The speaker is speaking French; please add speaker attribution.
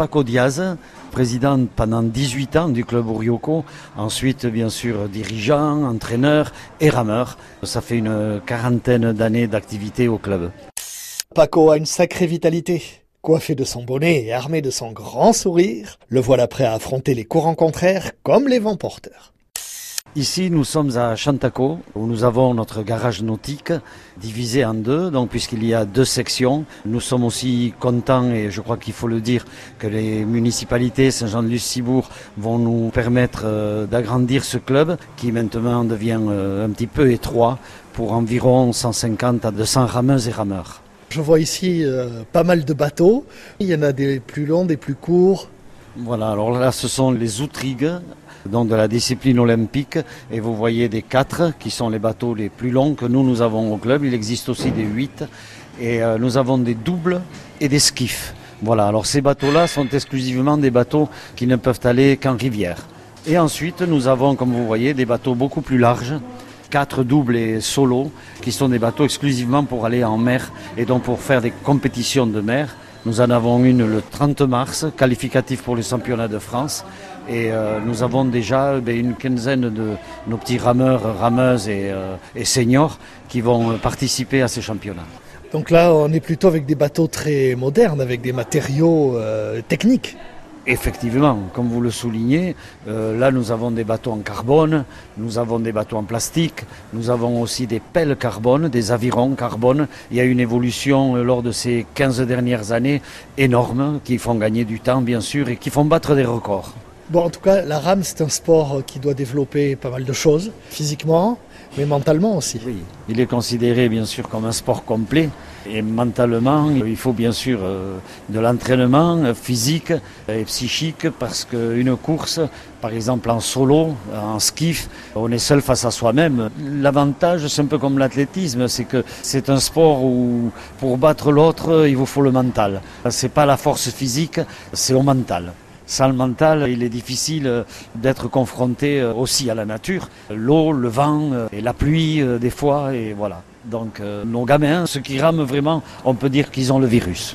Speaker 1: Paco Diaz, président pendant 18 ans du club Orioko, ensuite bien sûr dirigeant, entraîneur et rameur. Ça fait une quarantaine d'années d'activité au club.
Speaker 2: Paco a une sacrée vitalité. Coiffé de son bonnet et armé de son grand sourire, le voilà prêt à affronter les courants contraires comme les vents porteurs.
Speaker 1: Ici, nous sommes à Chantaco, où nous avons notre garage nautique divisé en deux, donc puisqu'il y a deux sections. Nous sommes aussi contents, et je crois qu'il faut le dire, que les municipalités Saint-Jean-de-Luz-Cibourg vont nous permettre euh, d'agrandir ce club, qui maintenant devient euh, un petit peu étroit, pour environ 150 à 200 rameuses et rameurs.
Speaker 2: Je vois ici euh, pas mal de bateaux. Il y en a des plus longs, des plus courts.
Speaker 1: Voilà, alors là, ce sont les outrigues donc de la discipline olympique. Et vous voyez des quatre qui sont les bateaux les plus longs que nous, avons au club. Il existe aussi des huit. Et euh, nous avons des doubles et des skiffs. Voilà, alors ces bateaux-là sont exclusivement des bateaux qui ne peuvent aller qu'en rivière. Et ensuite, nous avons, comme vous voyez, des bateaux beaucoup plus larges, quatre doubles et solos, qui sont des bateaux exclusivement pour aller en mer et donc pour faire des compétitions de mer. Nous en avons une le 30 mars, qualificatif pour le championnat de France. Et euh, nous avons déjà ben, une quinzaine de nos petits rameurs, rameuses et, euh, et seniors qui vont participer à ces championnats.
Speaker 2: Donc là, on est plutôt avec des bateaux très modernes, avec des matériaux euh, techniques.
Speaker 1: Effectivement, comme vous le soulignez, euh, là nous avons des bateaux en carbone, nous avons des bateaux en plastique, nous avons aussi des pelles carbone, des avirons carbone. Il y a une évolution euh, lors de ces 15 dernières années énorme qui font gagner du temps bien sûr et qui font battre des records.
Speaker 2: Bon, en tout cas, la rame, c'est un sport qui doit développer pas mal de choses, physiquement, mais mentalement aussi.
Speaker 1: Oui, il est considéré bien sûr comme un sport complet. Et mentalement, il faut bien sûr euh, de l'entraînement physique et psychique parce qu'une course, par exemple en solo, en skiff, on est seul face à soi-même. L'avantage, c'est un peu comme l'athlétisme, c'est que c'est un sport où pour battre l'autre, il vous faut le mental. C'est pas la force physique, c'est au mental. Sans le mental, il est difficile d'être confronté aussi à la nature. L'eau, le vent et la pluie des fois, et voilà. Donc nos gamins, ceux qui rament vraiment, on peut dire qu'ils ont le virus.